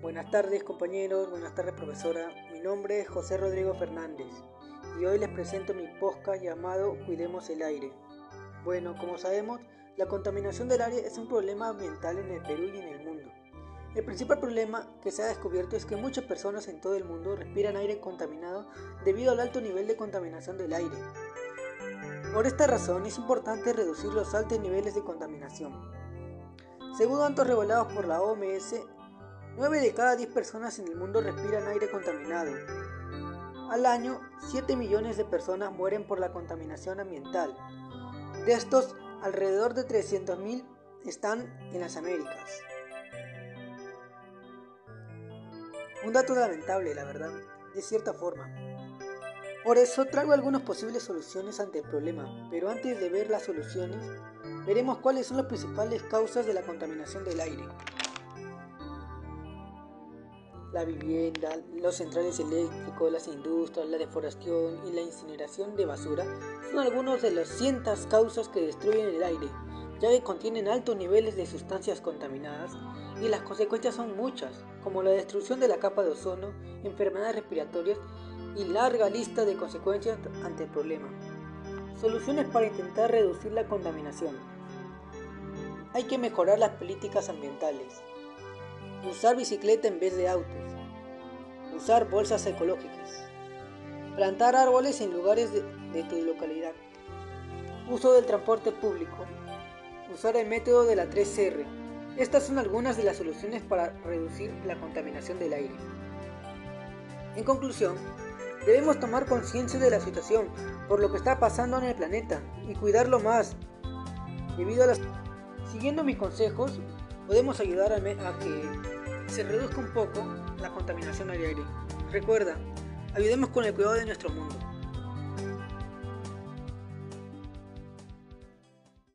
Buenas tardes compañeros, buenas tardes profesora. Mi nombre es José Rodrigo Fernández y hoy les presento mi podcast llamado Cuidemos el aire. Bueno, como sabemos, la contaminación del aire es un problema ambiental en el Perú y en el mundo. El principal problema que se ha descubierto es que muchas personas en todo el mundo respiran aire contaminado debido al alto nivel de contaminación del aire. Por esta razón es importante reducir los altos niveles de contaminación. Según datos revelados por la OMS, 9 de cada 10 personas en el mundo respiran aire contaminado. Al año, 7 millones de personas mueren por la contaminación ambiental. De estos, alrededor de 300.000 están en las Américas. Un dato lamentable, la verdad, de cierta forma. Por eso traigo algunas posibles soluciones ante el problema, pero antes de ver las soluciones, veremos cuáles son las principales causas de la contaminación del aire la vivienda, los centrales eléctricos, las industrias, la deforestación y la incineración de basura son algunos de las cientos causas que destruyen el aire, ya que contienen altos niveles de sustancias contaminadas y las consecuencias son muchas, como la destrucción de la capa de ozono, enfermedades respiratorias y larga lista de consecuencias ante el problema. Soluciones para intentar reducir la contaminación. Hay que mejorar las políticas ambientales, Usar bicicleta en vez de autos. Usar bolsas ecológicas. Plantar árboles en lugares de, tu localidad. Uso del transporte público. Usar el método de la 3R. Estas son algunas de las soluciones para reducir la contaminación del aire. En conclusión, debemos tomar conciencia de la situación por lo que está pasando en el planeta y cuidarlo más. Debido a las... Siguiendo mis consejos, podemos ayudar a, que se reduzca un poco la contaminación al aire. Recuerda, ayudemos con el cuidado de nuestro mundo.